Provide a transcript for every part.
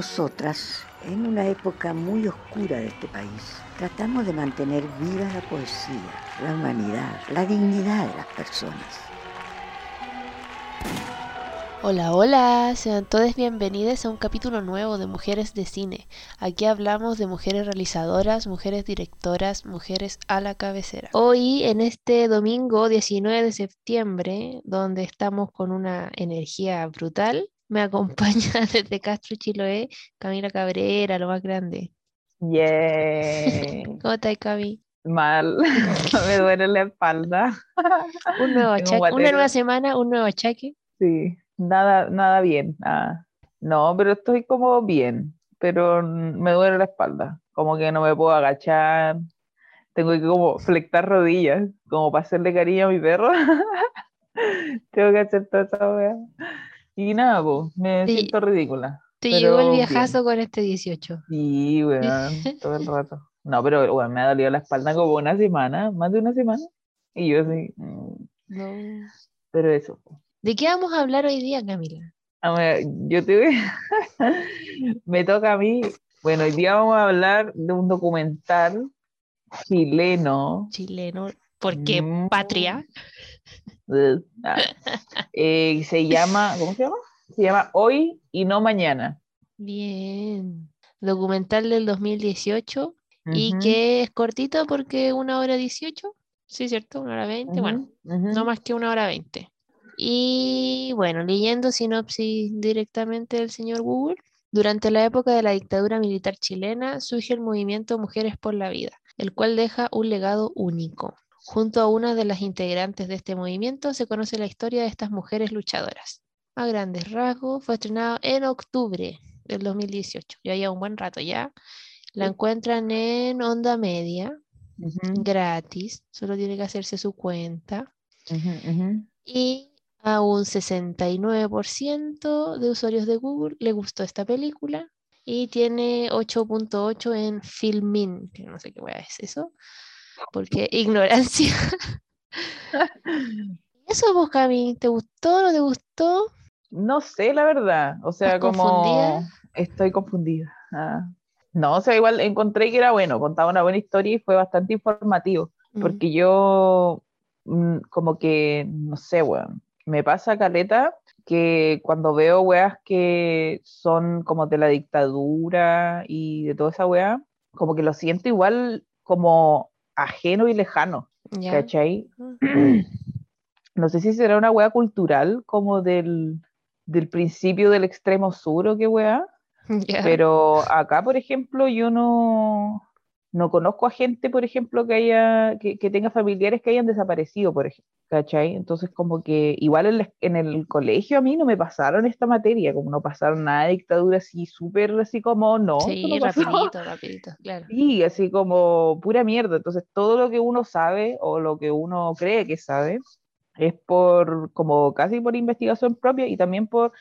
Nosotras, en una época muy oscura de este país, tratamos de mantener viva la poesía, la humanidad, la dignidad de las personas. Hola, hola, sean todos bienvenidos a un capítulo nuevo de Mujeres de Cine. Aquí hablamos de mujeres realizadoras, mujeres directoras, mujeres a la cabecera. Hoy, en este domingo 19 de septiembre, donde estamos con una energía brutal, me acompaña desde Castro Chiloé Camila Cabrera, lo más grande. Yeah. ¿Cómo estás, Cami? Mal, me duele la espalda. Un nuevo achaque, una nueva semana, un nuevo achaque. Sí, nada, nada bien. ah. No, pero estoy como bien, pero me duele la espalda. Como que no me puedo agachar. Tengo que como flectar rodillas, como para hacerle cariño a mi perro. Tengo que hacer toda esa wea. Y nada, pues, me Sí. siento ridícula. Te Pero llegó el bien. viajazo con este 18. Sí, weón, todo el rato. No, pero weón, me ha dolido la espalda como una semana, más de una semana. Y yo así, mm, No. pero eso. ¿De qué vamos a hablar hoy día, Camila? Ver, yo te voy- me toca a mí. Bueno, hoy día vamos a hablar de un documental chileno. Chileno, porque Mm. patria. eh, se llama, ¿cómo se llama? Se llama Hoy y no Mañana. Bien. Documental del 2018 y Ujú, que es cortito porque una hora 18. Sí, ¿cierto? Una hora 20. Bueno, no más que una hora 20. Y bueno, leyendo sinopsis directamente del señor Google. Durante la época de la dictadura militar chilena surge el movimiento Mujeres por la Vida, el cual deja un legado único. Junto a una de las integrantes de este movimiento se conoce la historia de estas mujeres luchadoras. A grandes rasgos, fue estrenado en octubre del 2018, ya lleva un buen rato ya. La encuentran en Onda Media, Ujú, gratis, solo tiene que hacerse su cuenta. ujú, ujú. Y a un 69% de usuarios de Google le gustó esta película y tiene 8.8 en Filmin, que no sé qué es eso, porque ignorancia. Eso vos, Cami, ¿te gustó no te gustó? No sé, la verdad. O sea, ¿Estás como confundida? estoy confundida. Ah. No, o sea, igual encontré que era bueno, contaba una buena historia y fue bastante informativo, Mm, porque yo mm, como que, no sé, weón, me pasa caleta que cuando veo weas que son como de la dictadura y de toda esa wea, como que lo siento igual como ajeno y lejano. ¿cachai? Mm, no sé si será una weá cultural como del, del principio del extremo sur o qué weá, ya. pero acá, por ejemplo, yo no, no conozco a gente, por ejemplo, que haya, que, que tenga familiares que hayan desaparecido, por ejemplo, ¿cachai? Entonces, como que igual en, la- en el colegio a mí no me pasaron esta materia, como no pasaron nada de dictadura así súper, así como, no, Sí, no rapidito, rapidito, claro. Sí, así como pura mierda. Entonces, todo lo que uno sabe o lo que uno cree que sabe es por, como casi por investigación propia y también por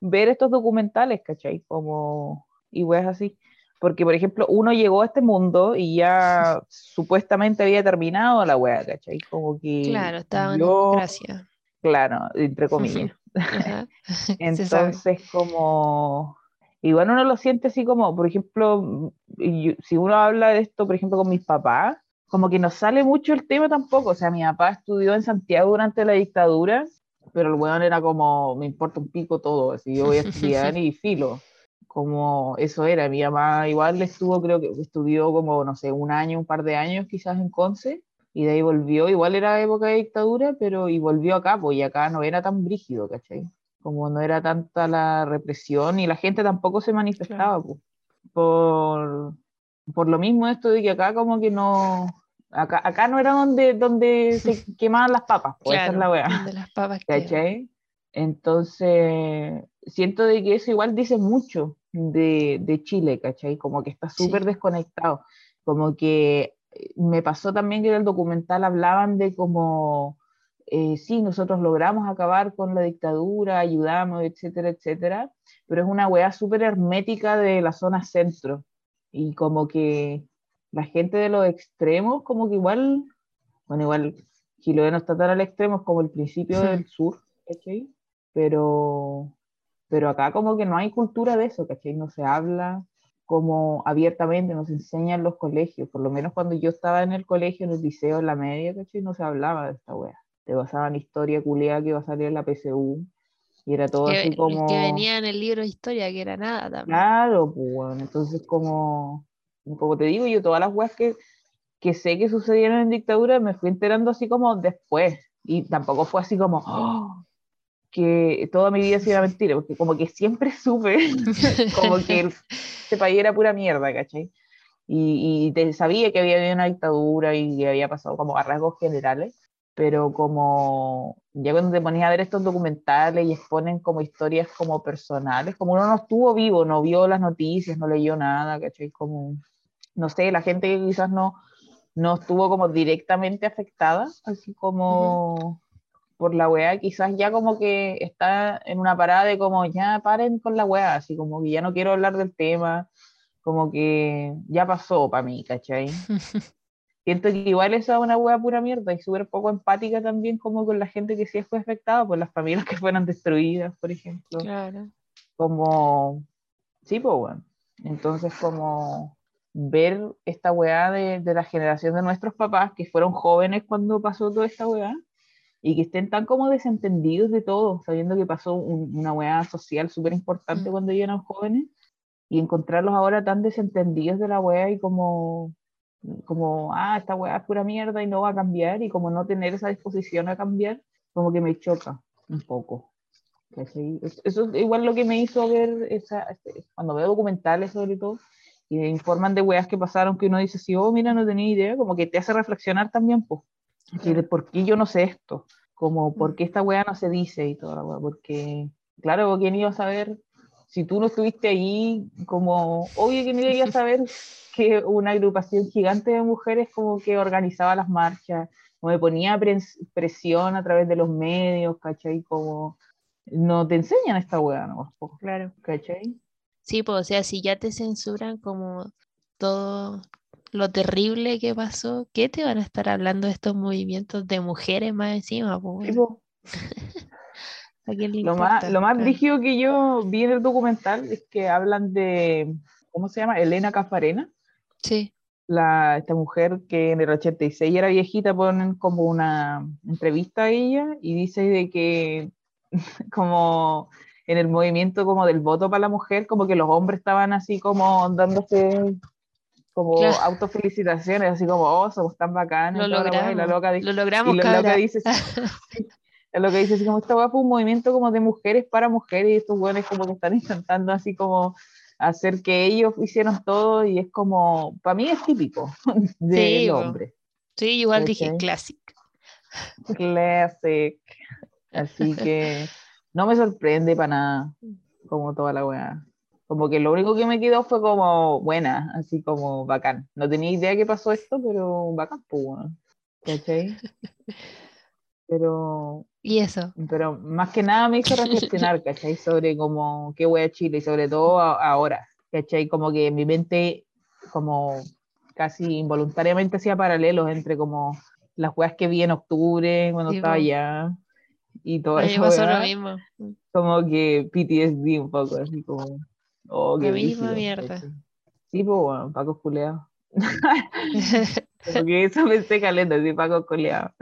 ver estos documentales, ¿cachai? Como, y weas así. Porque, por ejemplo, uno llegó a este mundo y ya supuestamente había terminado la wea, ¿cachai? Como que Claro, estaba en democracia. claro, entre comillas. Entonces, como, igual uno lo siente así como, por ejemplo, yo- si uno habla de esto, por ejemplo, con mis papás, como que no sale mucho el tema tampoco. O sea, mi papá estudió en Santiago durante la dictadura, pero el weón era como, me importa un pico todo, así yo voy a estudiar y filo. Como eso era, mi mamá igual estuvo, creo que estudió como, no sé, un año, un par de años quizás en Conce, y de ahí volvió, igual era época de dictadura, pero y volvió acá, pues y acá no era tan brígido, ¿cachai? Como no era tanta la represión y la gente tampoco se manifestaba, pues, por, por lo mismo esto de que acá como que no, acá, acá no era donde, donde se quemaban las papas, pues esa es la weá. donde las papas. ¿cachai? Entonces, siento de que eso igual dice mucho de, de Chile, ¿cachai? Como que está súper Sí. desconectado. Como que eh, me pasó también que en el documental hablaban de como, eh, sí, nosotros logramos acabar con la dictadura, ayudamos, etcétera, etcétera, pero es una weá súper hermética de la zona centro. Y como que la gente de los extremos, como que igual, bueno, igual Chiloé no está tan al extremo, es como el principio Hmm. del sur, ¿cachai? Pero, pero acá como que no hay cultura de eso, ¿cachai? No se habla como abiertamente, nos enseñan los colegios, por lo menos cuando yo estaba en el colegio, en el liceo, en la media, ¿cachai? No se hablaba de esta wea. Te basaban historia culiada que iba a salir en la PSU, y era todo así como... Que venía en el libro de historia, que era nada también. Claro, pues bueno, entonces como, como te digo, yo todas las weas que, que sé que sucedieron en dictadura me fui enterando así como después, y tampoco fue así como, ¡oh! Que toda mi vida ha sido mentira, porque como que siempre supe como que este país era pura mierda, ¿cachai? Y, y sabía que había habido una dictadura y que había pasado como a rasgos generales, pero como ya cuando te ponías a ver estos documentales y exponen como historias como personales, como uno no estuvo vivo, no vio las noticias, no leyó nada, ¿cachai? Como, no sé, la gente que quizás no, no estuvo como directamente afectada, así como por la weá, quizás ya como que está en una parada de como ya paren con la weá, así como que ya no quiero hablar del tema, como que ya pasó para mí, ¿cachai? Siento que igual esa es una weá pura mierda y súper poco empática también como con la gente que sí fue afectada, por las familias que fueron destruidas, por ejemplo. Claro. Como, sí, pues bueno. Entonces como ver esta weá de, de la generación de nuestros papás que fueron jóvenes cuando pasó toda esta weá y que estén tan como desentendidos de todo, sabiendo que pasó una weá social súper importante mm. cuando ellos eran jóvenes, y encontrarlos ahora tan desentendidos de la weá y como, como, ah, esta weá es pura mierda y no va a cambiar, y como no tener esa disposición a cambiar, como que me choca un poco. Eso es igual lo que me hizo ver esa, este, cuando veo documentales sobre todo, y me informan de weas que pasaron que uno dice, sí, oh, mira, no tenía idea, como que te hace reflexionar también, pues por qué yo no sé esto, como por qué esta weá no se dice y toda la weá, porque claro, ¿quién iba a saber? Si tú no estuviste ahí, como obvio no iba a saber que una agrupación gigante de mujeres como que organizaba las marchas, o me ponía presión a través de los medios, ¿cachai? Como no te enseñan esta weá, ¿no? Claro. ¿Cachai? Sí, pues, o sea, si ya te censuran como todo lo terrible que pasó, ¿qué te van a estar hablando de estos movimientos de mujeres más encima? lo, más, lo más rígido que yo vi en el documental es que hablan de, ¿cómo se llama? Elena Cafarena. Sí. La, esta mujer que en el 86 era viejita, ponen como una entrevista a ella y dice de que como en el movimiento como del voto para la mujer, como que los hombres estaban así como dándose como autofelicitaciones, así como, oh, somos tan bacanes. Lo logramos, y la loca lo logramos, y la loca dice, lo que dice así como, esta fue un movimiento como de mujeres para mujeres y estos buenos como que están intentando así como hacer que ellos hicieron todo y es como, para mí es típico de sí, hombre. Sí, igual dije classic. Classic. Así que no me sorprende para nada, como toda la weá. Como que lo único que me quedó fue como buena, así como bacán. No tenía idea que pasó esto, pero bacán, pues, ¿cachai? Pero... ¿Y eso? Pero más que nada me hizo reflexionar, ¿cachai? Sobre como qué a Chile y sobre todo ahora, ¿cachai? Como que mi mente como casi involuntariamente hacía paralelos entre como las weas que vi en octubre cuando estaba allá y todo eso. pasó lo mismo. Como que PTSD un poco, así como Oh, la misma mierda. Sí, pues bueno, Paco culeado. Porque eso me esté calenta, sí, Paco culeado.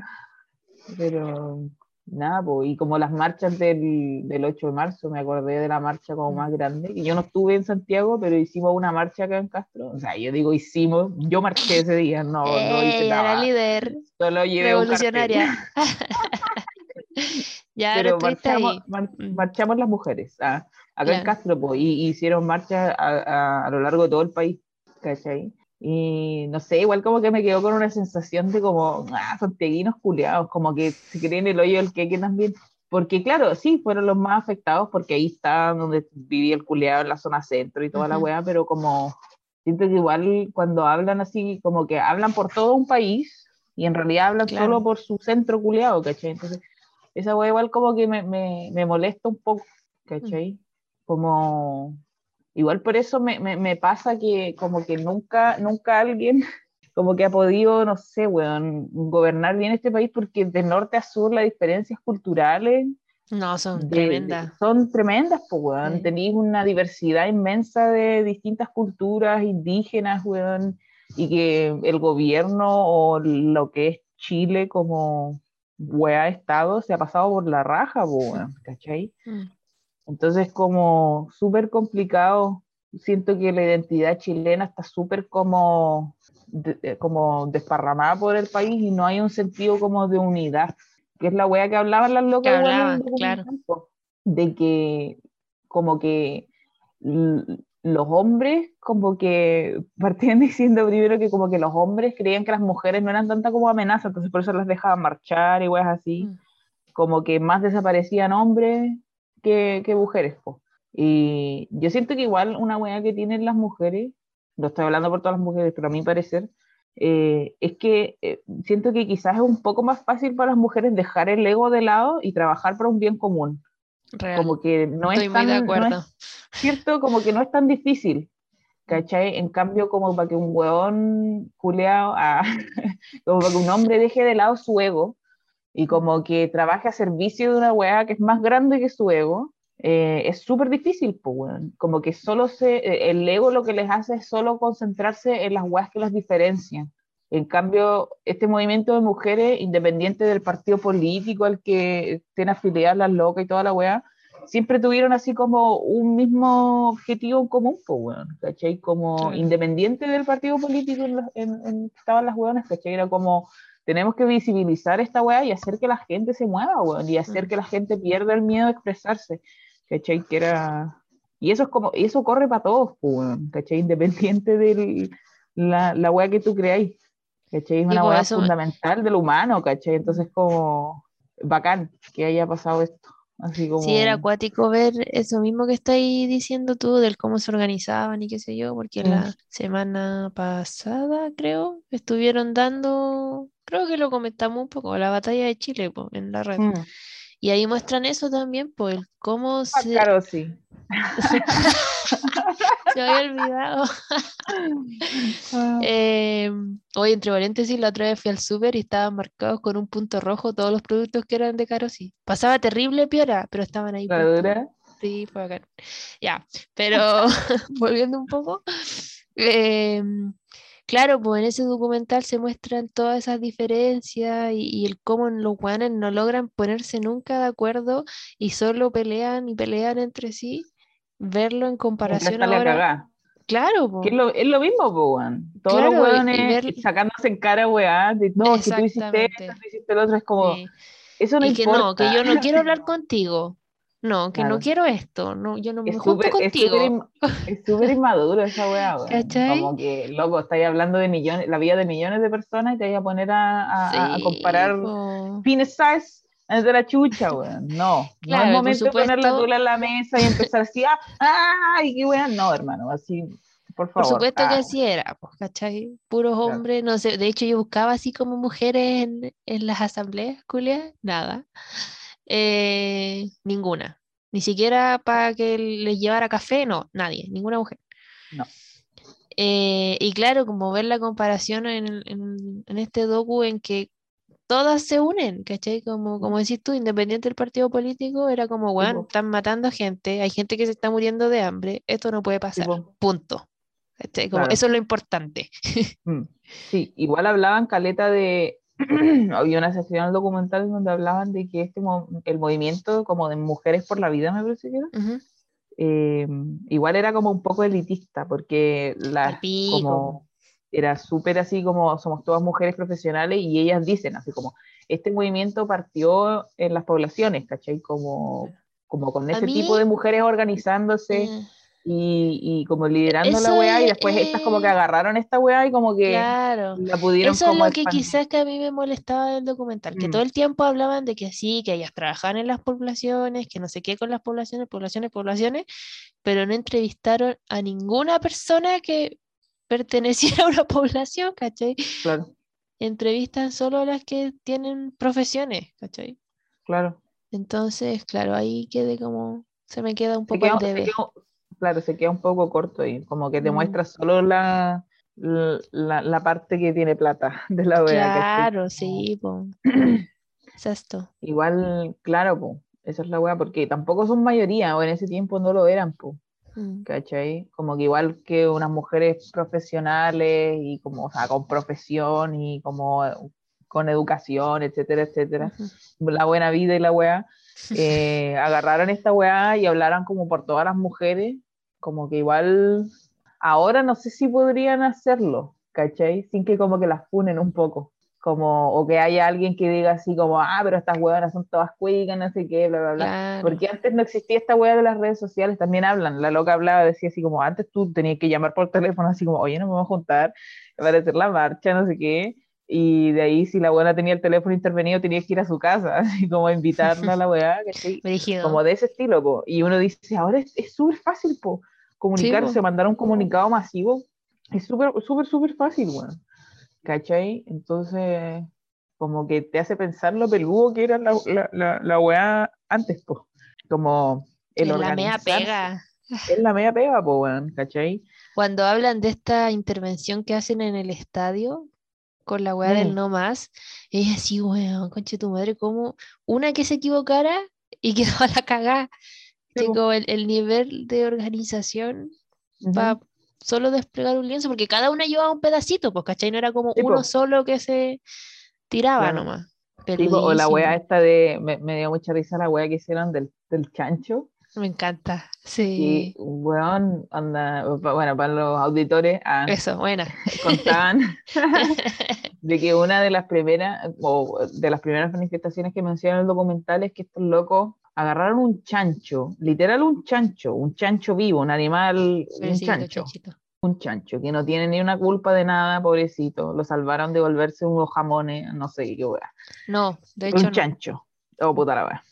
Pero nada, pues, y como las marchas del, del 8 de marzo, me acordé de la marcha como más grande, y yo no estuve en Santiago, pero hicimos una marcha acá en Castro, o sea, yo digo hicimos, yo marché ese día, no, no hice nada. Era líder, Solo llevé revolucionaria. ya, pero marchamos, mm. marchamos, las mujeres, ah, acá en Castro, pues, y, hicieron marchas a, a, lo largo de todo el país, ¿cachai? Y no sé, igual como que me quedó con una sensación de como, ah, santiaguinos culeados, como que se creen el hoyo del queque también. Porque claro, sí, fueron los más afectados porque ahí está donde vivía el culeado en la zona centro y toda la weá, pero como siento que igual cuando hablan así, como que hablan por todo un país y en realidad hablan solo por su centro culeado, ¿cachai? Entonces, esa weá igual como que me, me, me molesta un poco, ¿cachai? Como, igual por eso me, me, me, pasa que como que nunca, nunca alguien como que ha podido, no sé, weón, gobernar bien este país porque de norte a sur las diferencias culturales No, son de- de- tremendas. son tremendas, pues, weón. Sí. Tenéis una diversidad inmensa de distintas culturas indígenas, weón, y que el gobierno o lo que es Chile como weá Estado se ha pasado por la raja, weón, ¿cachai? Mm. Entonces, como súper complicado, siento que la identidad chilena está súper como, de- eh, como desparramada por el país y no hay un sentido como de unidad, que es la wea que hablaban las locas Que hablaban, claro. de que como que los hombres como que partían diciendo primero que como que los hombres creían que las mujeres no eran tanta como amenaza, entonces por eso las dejaban marchar y weas así Mm. como que más desaparecían hombres que, que mujeres. po. Y yo siento que igual una weá que tienen las mujeres, no estoy hablando por todas las mujeres, pero a mi parecer, eh, es que eh, siento que quizás es un poco más fácil para las mujeres dejar el ego de lado y trabajar para un bien común. Real. Como que no Estoy es muy tan, de no acuerdo. es cierto, como que no es tan difícil. ¿Cachai? En cambio, como para que un weón culeado, ah, como para que un hombre deje de lado su ego y como que trabaje a servicio de una weá que es más grande que su ego, eh, es súper difícil, pues, weón. Como que solo se, eh, el ego lo que les hace es solo concentrarse en las weas que los diferencian. En cambio, este movimiento de mujeres, independiente del partido político al que estén afiliadas las locas y toda la weá, siempre tuvieron así como un mismo objetivo en común, pues, weón, ¿cachai? Como independiente del partido político en, en- estaban las weonas, ¿cachai? Era como, tenemos que visibilizar esta weá y hacer que la gente se mueva, weón, y hacer Mm. que la gente pierda el miedo de expresarse, ¿cachai? Que era... Y eso es como, eso corre para todos, weón, ¿cachai? Independiente de la, la weá que tú creáis, ¿cachai? Es Sí, una weá eso fundamental del humano, ¿cachai? Entonces como bacán que haya pasado esto. Así como... Sí, era acuático ver eso mismo que estáis diciendo tú, del cómo se organizaban y qué sé yo, porque Mm. la semana pasada, creo, estuvieron dando, creo que lo comentamos un poco, la batalla de Chile, po, en la red. Mm. Y ahí muestran eso también, pues, cómo Ah, se, claro, sí. se había olvidado. Eh, hoy, entre paréntesis, la otra vez fui al súper y estaban marcados con un punto rojo todos los productos que eran de Carosi. Pasaba terrible piora, pero estaban ahí. La. Sí, fue bacán. Ya, pero volviendo un poco, em, claro, pues en ese documental se muestran todas esas diferencias y, y el cómo los guanes no logran ponerse nunca de acuerdo y solo pelean y pelean entre sí. Verlo en comparación ahora. Claro, Que es po, lo, es lo mismo, po, weón. Todos Claro, los weones ver- sacándose en cara, weá, de no, que tú hiciste esto, tú hiciste lo otro, es como, sí. eso no Y que importa. no, que yo no quiero hablar contigo. No, que no Claro. quiero esto. No, yo no me Es junto súper contigo. es súper inmaduro esa weá. ¿Cachai? Como que, loco, estáis hablando de millones, la vida de millones de personas y te vais a poner a, a- a Sí, comparar po. penis size de la chucha, weón. No, Claro, no es por momento de poner la supuesto- tula en la mesa y empezar así, ah, ay, qué weón. No, hermano, así, por Por favor. supuesto que ah, así era, pues, ¿cachai? Puros Claro. hombres, no sé, de hecho yo buscaba así como mujeres en, en las asambleas, culias, nada. Eh, ninguna. Ni siquiera para que les llevara café, no, nadie, ninguna mujer. No. Eh, y claro, como ver la comparación en, en- en este docu en que todas se unen, ¿cachai? Como, como decís tú, independiente del partido político, era como, bueno, po. están matando gente, hay gente que se está muriendo de hambre, esto no puede pasar, po. punto. Como, Claro. eso es lo importante. Mm, Sí, igual hablaban caleta de. Había una sección del documental donde hablaban de que este el movimiento como de mujeres por la vida, me parece que era, Ujú. eh, igual era como un poco elitista, porque las como era súper así como somos todas mujeres profesionales y ellas dicen así como este movimiento partió en las poblaciones, ¿cachai? Como, como con ese mí- tipo de mujeres organizándose Mm, y, y como liderando la weá y es- después estas como que eh, agarraron esta weá y como que Claro. la pudieron Eso es lo que quizás que a mí me molestaba del documental, que Mm. todo el tiempo hablaban de que sí, que ellas trabajaban en las poblaciones, que no sé qué con las poblaciones, poblaciones, poblaciones, pero no entrevistaron a ninguna persona que perteneciera a una población, ¿cachai? Claro, Entrevistan solo a las que tienen profesiones, ¿cachai? claro. Entonces, claro, ahí quedé como, se me queda un poco se debe. Claro, se queda un poco corto ahí, como que te Mm. muestra solo la, la, la parte que tiene plata de la ¿cachai? Claro, sí, po. Exacto. Igual, claro, po, esa es la weá, porque tampoco son mayoría, o en ese tiempo no lo eran, po, Mm. ¿cachai? Como que igual que unas mujeres profesionales y como, o sea, con profesión y como con educación, etcétera, etcétera, Ujú. la buena vida y la weá, eh, agarraron esta weá y hablaran como por todas las mujeres, como que igual ahora no sé si podrían hacerlo, ¿cachai? Sin que como que las funen un poco, como, o que haya alguien que diga así como, ah, pero estas weonas son todas cuicas, no sé qué, bla, bla, bla. Claro. Porque antes no existía esta weá de las redes sociales, también hablan, la loca hablaba, decía así como, antes tú tenías que llamar por teléfono, así como, oye, nos vamos a juntar para hacer la marcha, no sé qué, y de ahí si la buena tenía el teléfono intervenido, tenías que ir a su casa, así como a invitarla a la. Brígido. como de ese estilo, po. y uno dice, ahora es súper fácil, po, comunicarse, po. mandar un comunicado masivo, es súper, súper, súper fácil, weón, ¿cachai? Entonces, como que te hace pensar lo peludo que era la, la, la, la weá antes, po, como el Es la mea organizarse. pega. Es la media pega, po, weón, ¿cachai? Cuando hablan de esta intervención que hacen en el estadio con la weá del Mm. no más, es así, weón, conche tu madre, como una que se equivocara y quedó a la cagada. Chico, el, el nivel de organización Ujú. para solo desplegar un lienzo, porque cada una llevaba un pedacito, pues, ¿cachai? No era como uno solo que se tiraba Claro. nomás. Sí, po, o la weá esta de, me, me dio mucha risa la weá que hicieron del, del chancho, Me encanta. y Sí. weón, anda, bueno, para los auditores, ah, Eso, buena. contaban de que una de las primeras, o de las primeras manifestaciones que menciona el documental es que estos locos agarraron un chancho, literal un chancho, un chancho vivo, un animal, un chancho, chanchito. un chancho, que no tiene ni una culpa de nada, pobrecito, lo salvaron de volverse unos jamones, no sé qué weá. No, de hecho un no. chancho. Oh, puta la wea.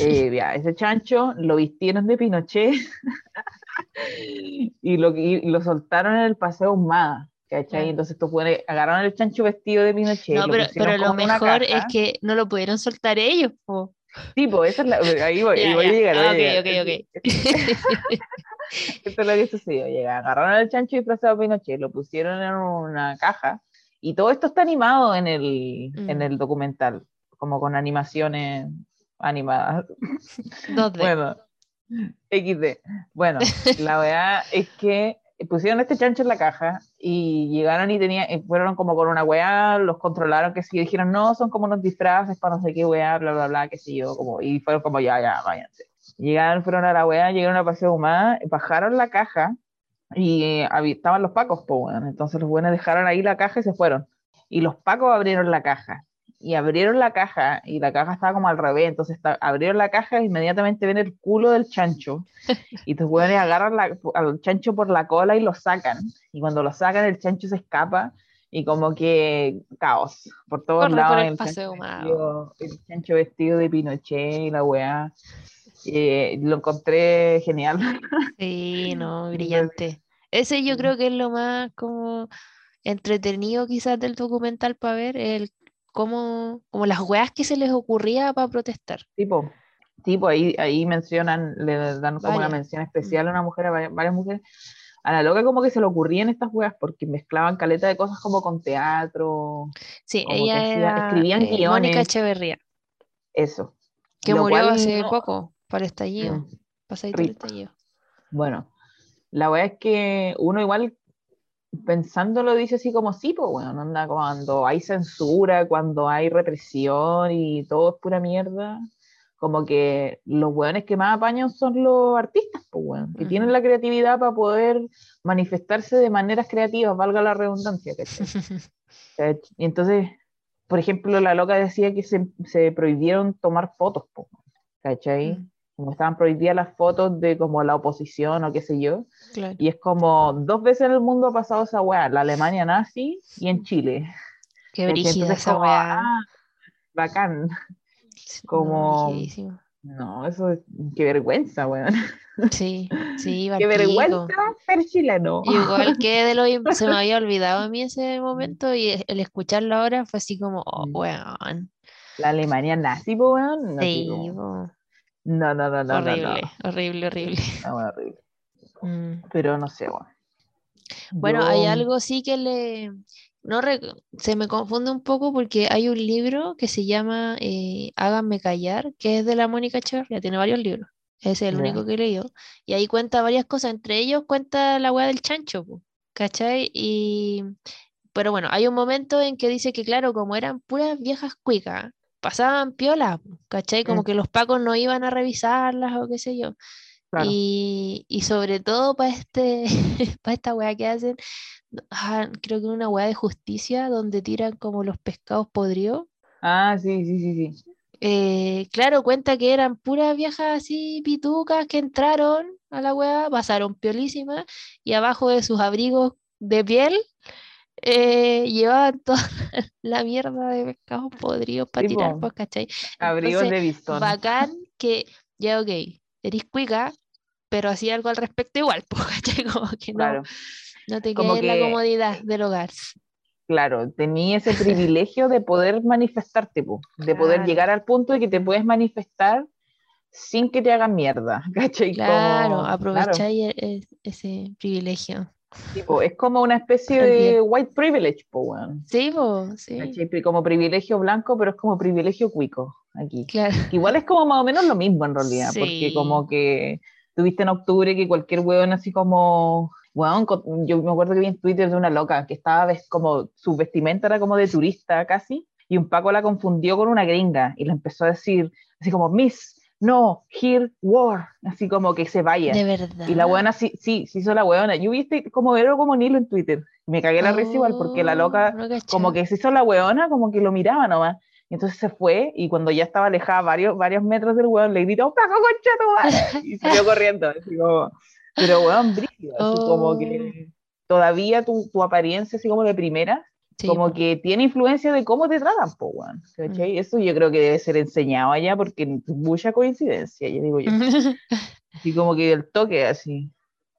Eh, ya, ese chancho lo vistieron de Pinochet y lo, y lo soltaron en el paseo Humada. ¿Cachai? Entonces tú puedes agarraron el chancho vestido de Pinochet. No, lo pero, pusieron pero lo mejor es que no lo pudieron soltar ellos, po. Sí, pues, esa es la, ahí voy, Ya, ahí voy a llegar. voy Ah, ok, llegar. ok, Esto es lo que sucedió. Llega, agarraron al chancho disfrazado de Pinochet, lo pusieron en una caja y todo esto está animado en el, en Mm. el documental, como con animaciones animadas. 2D. Bueno, XD. Bueno, la verdad es que pusieron este chancho en la caja y llegaron y tenían, y fueron como con una weá, los controlaron, que sí, dijeron, no, son como unos disfraces para no sé qué weá, bla, bla, bla, qué sé yo, como, y fueron como, ya, ya, váyanse. Llegaron, fueron a la weá, llegaron a Paseo Humada, bajaron la caja y eh, estaban los pacos, pues, weón. Entonces los buenos dejaron ahí la caja y se fueron. Y los pacos abrieron la caja. Y abrieron la caja y la caja estaba como al revés. Entonces está- abrieron la caja e inmediatamente ven el culo del chancho. Y los buenos agarran la- al chancho por la cola y lo sacan. Y cuando lo sacan, el chancho se escapa. Y como que caos por todos Corre lados. por el el, paseo chancho vestido, el chancho vestido de Pinochet y la weá. Eh, lo encontré genial. Sí, no, brillante. Ese yo creo que es lo más como entretenido quizás del documental para ver, el cómo, como las weas que se les ocurría para protestar. Tipo, tipo ahí, ahí mencionan, le dan como una Varias. mención especial a una mujer, a varias, varias mujeres. A la loca como que se le ocurrían estas weas porque mezclaban caleta de cosas como con teatro, Sí, ella hacía- era escribían eh, Mónica guiones. Echeverría, eso. que Lo murió cual hace no- poco, para estallido, Mm, pasadito el estallido. Bueno, la wea es que uno igual pensándolo dice así como sí, pues bueno, anda cuando hay censura, cuando hay represión y todo es pura mierda, como que los weones que más apañan son los artistas, pues weón, que tienen la creatividad para poder manifestarse de maneras creativas, valga la redundancia, ¿cachai? ¿Cach? Y entonces, por ejemplo, la loca decía que se, se prohibieron tomar fotos, po, ¿cachai? Mm, Como estaban prohibidas las fotos de como la oposición o qué sé yo, claro. y es como dos veces en el mundo ha pasado esa weá, la Alemania nazi y en Chile. Qué brígida esa como, weá. ah, bacán. Como-. No, eso es, qué vergüenza, weón. Sí, sí, Qué vergüenza ser chileno. Igual que de lo se me había olvidado a mí ese momento y e- el escucharlo ahora fue así como, oh, Mm. weón. La Alemania nazi, weón. No, Sí, tipo, no, no, no, no, no, no. horrible, horrible, horrible. No, bueno, horrible. Mm. Pero no sé. Bueno, hay Yo- algo sí que le, no rec- se me confunde un poco porque hay un libro que se llama eh, Háganme callar, que es de la Mónica Echeverría, tiene varios libros. Ese es el Ya. único que he leído. Y ahí cuenta varias cosas, entre ellos cuenta la weá del chancho, ¿cachai? Y, pero bueno, hay un momento en que dice que, claro, como eran puras viejas cuicas, pasaban piola, ¿cachai? Como Mm. que los pacos no iban a revisarlas o qué sé yo. Claro. Y, y sobre todo para este, para esta weá que hacen, ah, creo que una weá de justicia donde tiran como los pescados podridos. Ah, sí, sí, sí, sí. Eh, claro, cuenta que eran puras viejas así pitucas que entraron a la weá, pasaron piolísimas y abajo de sus abrigos de piel eh, llevaban toda la mierda de pescados podridos para Sí, tirar, pues, ¿cachai? Abrigos de Bistón. Bacán que, ya ok, eres cuica, pero hacía algo al respecto igual, pues, ¿cachai? Como que no, Claro, no te quedes en la que- comodidad del hogar. claro, tenía ese privilegio de poder manifestarte, po, de poder Claro. llegar al punto de que te puedes manifestar sin que te hagan mierda, ¿cachai? Claro, Como- aprovecháis e- e- ese privilegio. Es como una especie de white privilege, po, weón. Sí, pues, sí, Como privilegio blanco, pero es como privilegio cuico aquí. claro. Igual es como más o menos lo mismo en realidad, porque Sí. como que tuviste en octubre que cualquier weón así como, co- yo me acuerdo que vi en Twitter de una loca que estaba como, su vestimenta era como de turista casi, y un Paco la confundió con una gringa y le empezó a decir así como, Miss, no, here, war, así como que se vaya. De verdad. Y la weona sí, sí, sí hizo la weona. Yo viste como Vero como Nilo en Twitter. Me cagué la risa igual porque la Oh, loca no cachaba. como que se hizo la weona, como que lo miraba nomás. Y entonces se fue y cuando ya estaba alejada varios, varios metros del weón, le gritó, ¡Paco, concha tu! Y salió corriendo. Así como, pero weón, brígido, así como Oh. que todavía tu, tu apariencia así como de primera, Sí, como que tiene influencia de cómo te tratan, po, weón. ¿cachai? Eso yo creo que debe ser enseñado allá porque mucha coincidencia, ya digo yo. Así como que el toque así,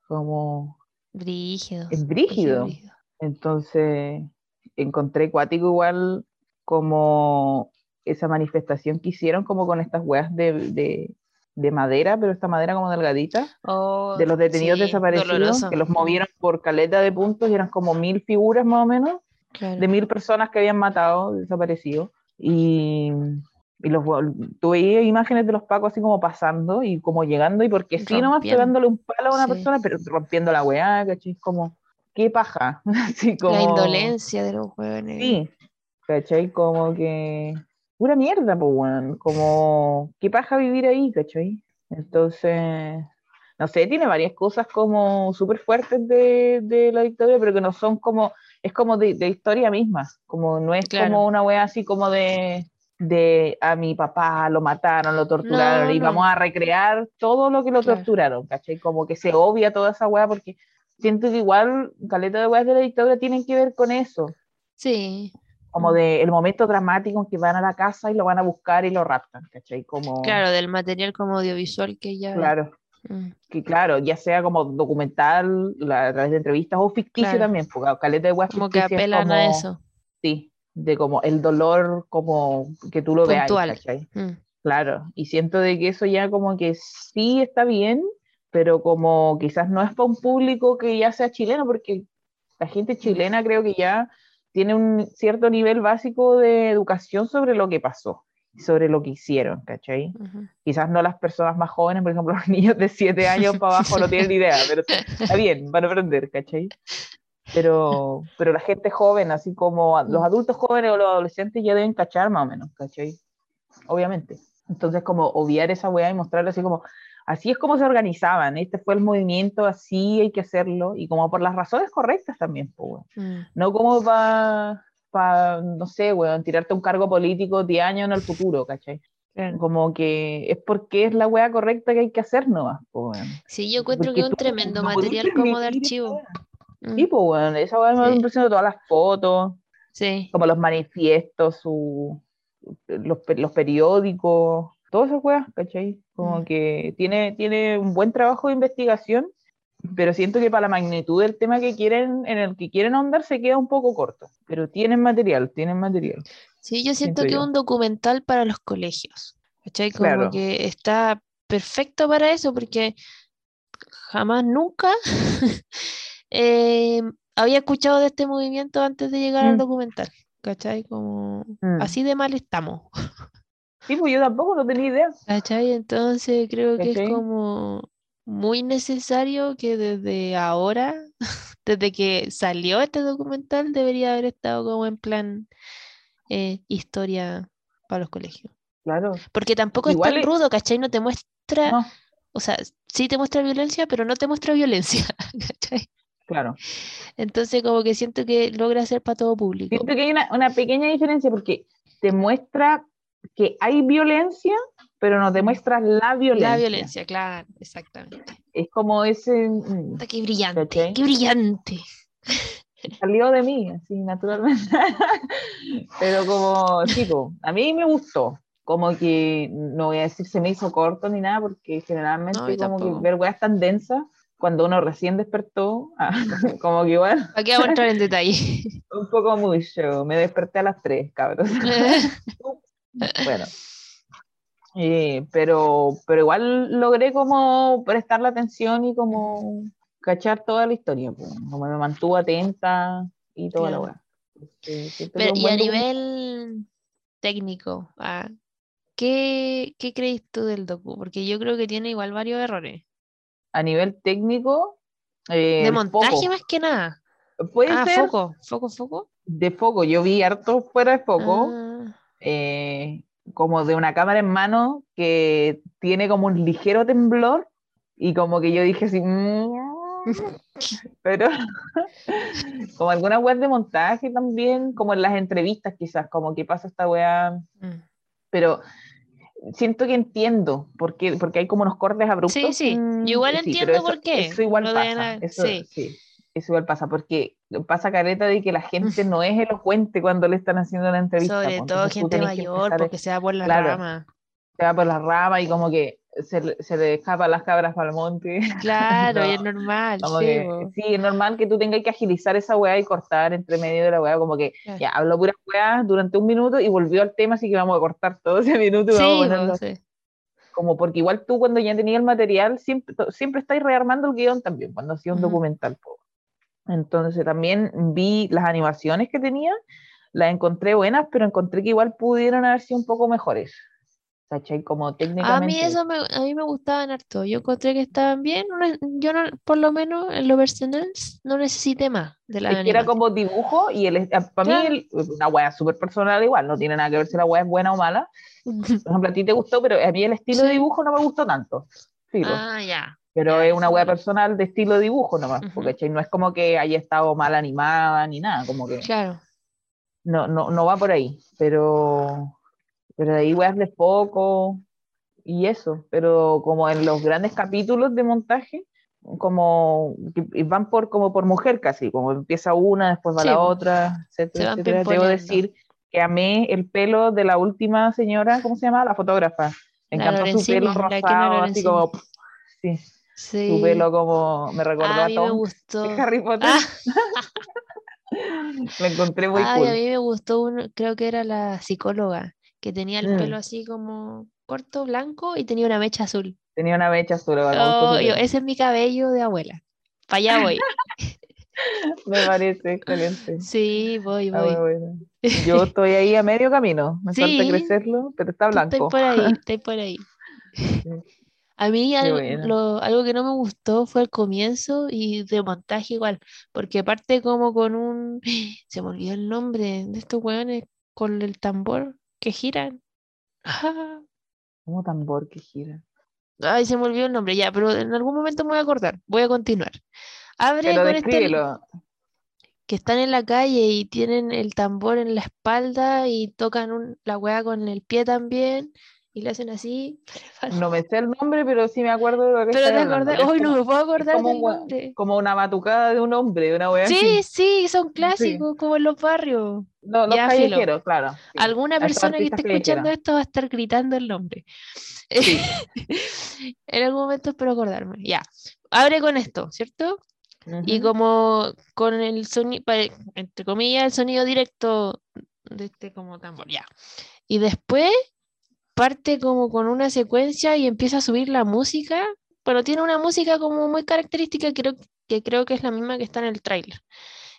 como... Brígido. Es brígido. brígido. Entonces, encontré cuático igual como esa manifestación que hicieron como con estas weas de, de, de madera, pero esta madera como delgadita, Oh, de los detenidos sí, desaparecidos, doloroso. que los movieron por caleta de puntos y eran como mil figuras más o menos, Claro. de mil personas que habían matado, desaparecido. Y, y los, tú veías imágenes de los pacos así como pasando y como llegando y porque sí nomás pegándole un palo a una Sí. persona, pero rompiendo la weá, ¿cachai? Como, qué paja. Así como, La indolencia de los hueones. Sí, ¿cachai? Como que pura mierda, pues, weón. Como, qué paja vivir ahí, ¿cachai? Entonces, no sé, tiene varias cosas como súper fuertes de, de la dictadura, pero que no son como, es como de, de historia misma, como no es Claro. como una wea así como de, de a mi papá lo mataron, lo torturaron No, y no. vamos a recrear todo lo que lo Claro. torturaron, ¿cachai? Como que se obvia toda esa wea porque siento que igual caleta de weas de la dictadura tienen que ver con eso Sí, como de el momento dramático en que van a la casa y lo van a buscar y lo raptan, ¿cachai? Como, claro, del material como audiovisual que ya. claro, que claro, ya sea como documental, la- a través de entrevistas o ficticio Claro. también, porque caleta de Como que apelan a eso. Sí, de como el dolor, como que tú lo veas, Puntual. ¿cachai? Mm, Claro, y siento de que eso ya como que sí está bien, pero como quizás no es para un público que ya sea chileno, porque la gente chilena creo que ya tiene un cierto nivel básico de educación sobre lo que pasó, sobre lo que hicieron, ¿cachai? ujú. Quizás no las personas más jóvenes, por ejemplo, los niños de 7 años para abajo no tienen idea, pero está- bien, van a aprender, ¿cachai? Pero, pero la gente joven, así como los Mm. adultos jóvenes o los adolescentes ya deben cachar más o menos, ¿cachai? Obviamente. Entonces, como obviar esa weá y mostrarle así como, así es como se organizaban, este fue el movimiento, así hay que hacerlo, y como por las razones correctas también, pues. Mm, No como para, pa, no sé, weón, tirarte un cargo político 10 años en el futuro, ¿cachai? claro. Como que es porque es la weá correcta que hay que hacer nomás, pues. Sí, yo encuentro Porque que es un tremendo no material como de archivo. Mm, Sí, pues, weón, esa weá me Sí. impresionó todas las fotos, Sí, como los manifiestos, su, los, los periódicos, todas esas weas, ¿cachai? Como Mm. que tiene, tiene un buen trabajo de investigación, pero siento que para la magnitud del tema que quieren, en el que quieren ahondar se queda un poco corto. Pero tienen material, tienen material. Sí, yo siento Siento que es un documental para los colegios. ¿Cachai? Como Claro. que está perfecto para eso, porque jamás nunca eh, había escuchado de este movimiento antes de llegar al Mm. documental, ¿cachai? Como Mm. así de mal estamos, Sí, pues yo tampoco no tenía idea. ¿cachai? Entonces creo que es como muy necesario que desde ahora, desde que salió este documental, debería haber estado como en plan eh, historia para los colegios. Claro. Porque tampoco es tan es- rudo, ¿cachai? No te muestra, No, o sea, sí te muestra violencia, pero no te muestra violencia, ¿cachai? claro. Entonces como que siento que logra ser para todo público. Siento que hay una, una pequeña diferencia porque te muestra que hay violencia, pero no te muestra la violencia. La violencia, claro, exactamente. Es como ese mm, Puta, Qué brillante, ¿Cachai? qué brillante. salió de mí, así naturalmente. pero como, po, a mí me gustó. Como que no voy a decir se me hizo corto ni nada, porque generalmente No, como que ver weas tan densas cuando uno recién despertó, ah, como que igual ¿Para qué vamos a entrar en detalle? un poco mucho. Me desperté a las 3, cabros. Bueno. Eh, pero, pero igual logré como prestar la atención y como cachar toda la historia, como me mantuvo atenta y toda la Claro. Este, Pero, un y a nivel técnico, ah, ¿qué, qué crees tú del docu? Porque yo creo que tiene igual varios errores. a nivel técnico, eh, De montaje más que nada. Puede Ah, ser foco, foco, foco. de foco. Yo vi harto fuera de foco, Ah, eh, como de una cámara en mano que tiene como un ligero temblor y como que yo dije así, "Mm". pero como algunas webs de montaje también, como en las entrevistas quizás, como que pasa esta weá, mm. pero siento que entiendo, porque, porque hay como unos cortes abruptos. Sí, sí, mm, yo igual pero entiendo por qué, Eso igual lo pasa, haber- eso, sí. sí, eso igual pasa, porque pasa careta de que la gente no es elocuente cuando le están haciendo la entrevista. Sobre todo gente mayor, a- porque se va por la Claro. rama. se va por las ramas y como que se, le- se le escapan las cabras para el monte. Claro, y es No, normal, sí, que, sí, es normal que tú tengas que agilizar esa weá y cortar entre medio de la weá, como que Claro. ya habló puras weá durante un minuto y volvió al tema, así que vamos a cortar todo ese minuto y vamos a Sí, ponerlo po, sí. como porque igual tú cuando ya tenías el material siempre, to- siempre estás rearmando el guion también, cuando hacía un Ujú. documental. Entonces también vi las animaciones que tenía, las encontré buenas, pero encontré que igual pudieron haber sido un poco mejores. ¿Cachai? Como A mí técnicamente. eso me, a mí me gustaban harto. Yo encontré que estaban bien. yo no, por lo menos en lo personal, no necesité más de la Es que era como dibujo y el, para Claro. mí el- una wea súper personal igual, no tiene nada que ver si la wea es buena o mala. Por ejemplo, a ti te gustó, pero a mí el estilo de Sí. dibujo no me gustó tanto. Filo. Ah, ya. Pero es una wea personal de estilo de dibujo nomás, Ujú. porque ¿cachai? no es como que haya estado mal animada ni nada, como que Claro. no, no, no va por ahí, pero, pero de ahí weas de poco y eso, pero como en los grandes capítulos de montaje, como van por como por mujer casi, como empieza una, después va Sí, la otra, etcétera, etcétera. Debo decir que amé el pelo de la última señora, ¿cómo se llama? La fotógrafa. Me encantó su pelo rosado, así como, sí, Sí. su pelo como me recordó a a mí me gustó. de Harry Potter. Ah, Lo encontré muy ay, cool. a mí me gustó uno, creo que era la psicóloga, que tenía el Mm. pelo así como corto, blanco y tenía una mecha azul. Tenía una mecha azul, me Oh, yo- ese es mi cabello de abuela. Para allá voy. Me parece excelente. Sí, voy, voy. bueno. Yo estoy ahí a medio camino, me falta Sí. crecerlo, pero está blanco. por ahí, estás por ahí. A mí algo, buena. lo- algo que no me gustó fue el comienzo y de montaje igual, porque parte como con un, se me olvidó el nombre de estos weones con el tambor que giran. Ah, Como tambor que gira. Ay, se me olvidó el nombre, ya, pero en algún momento me voy a acordar, voy a continuar. Abre Pero con este que están en la calle y tienen el tambor en la espalda y tocan un- la weá con el pie también y le hacen así. No me sé el nombre, pero sí me acuerdo de lo que Pero te acordás, hoy no como- me puedo acordar como, del un como una batucada de un hombre, de una wea Sí, así. sí, son clásicos como en los barrios. No, los Ya, filo. callejeros, claro. sí. Alguna persona que esté escuchando esto va a estar gritando el nombre. Sí. En algún momento espero acordarme. Ya. Abre con esto, ¿cierto? Y Ujú. como con el sonido, entre comillas, el sonido directo de este como tambor, ya. Y después parte como con una secuencia y empieza a subir la música. Bueno, tiene una música como muy característica, creo, que creo que es la misma que está en el tráiler.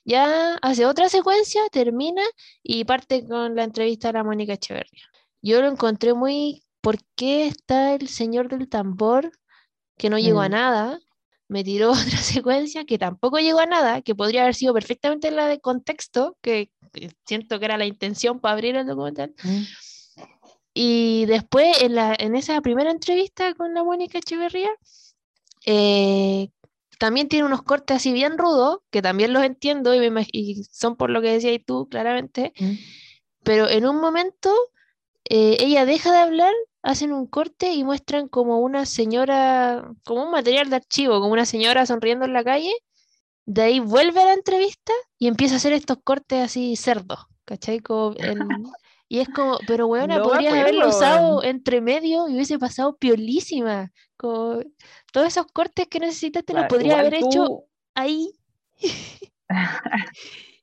Ya hace otra secuencia, termina y parte con la entrevista a la Mónica Echeverría. Yo lo encontré muy, ¿por qué está el señor del tambor que no llegó a Mm. nada? Me tiró otra secuencia que tampoco llegó a nada, que podría haber sido perfectamente la de contexto, que, que siento que era la intención para abrir el documental. Mm. Y después, en, la, en esa primera entrevista con la Mónica Echeverría, eh, también tiene unos cortes así bien rudos, que también los entiendo y, me y son por lo que decías tú claramente, Mm. pero en un momento eh, ella deja de hablar, hacen un corte y muestran como una señora, como un material de archivo, como una señora sonriendo en la calle, de ahí vuelve a la entrevista y empieza a hacer estos cortes así cerdos, ¿cachai? Como en- Y es como, pero weona, No podrías haberlo usado entre medio y hubiese pasado piolísima. Como, todos esos cortes que necesitaste los podrías haber hecho ahí.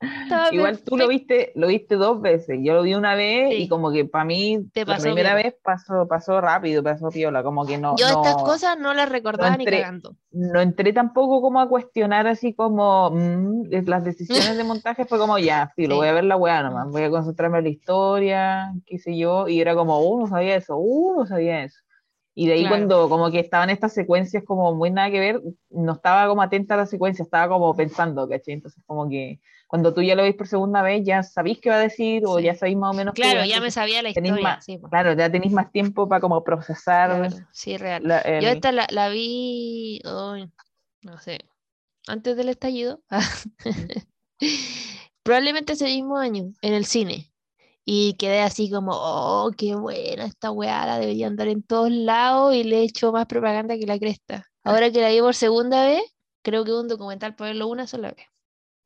Igual tú lo perfecto. viste, lo viste dos veces. Yo lo vi una vez Sí. y como que para mí Te la pasó primera bien. vez pasó, pasó rápido, pasó piola, como que no, Yo estas no, cosas no las recordaba ni entré- cagando. no entré tampoco como a cuestionar así como mm, es- las decisiones de montaje fue como ya, sí, lo Sí. voy a ver la weá nomás, voy a concentrarme en la historia, qué sé yo, y era como, uh, no sabía eso, uh, no sabía eso. Y de ahí Claro. cuando como que estaban estas secuencias como muy nada que ver, no estaba como atenta a la secuencia, estaba como pensando, ¿cachai? Entonces como que cuando tú ya lo veis por segunda vez, ya sabéis qué va a decir o Sí. ya sabéis más o menos Claro, ya me sabía la historia. más- sí, Claro, ya tenéis más tiempo para como procesar claro, sí, real. la- Yo esta la, la vi, ay, no sé, antes del estallido. Probablemente ese mismo año, en el cine. Y quedé así como, oh, qué buena esta weá, la debería andar en todos lados y le he hecho más propaganda que la cresta. Ahora que la vi por segunda vez, creo que es un documental para verlo una sola vez.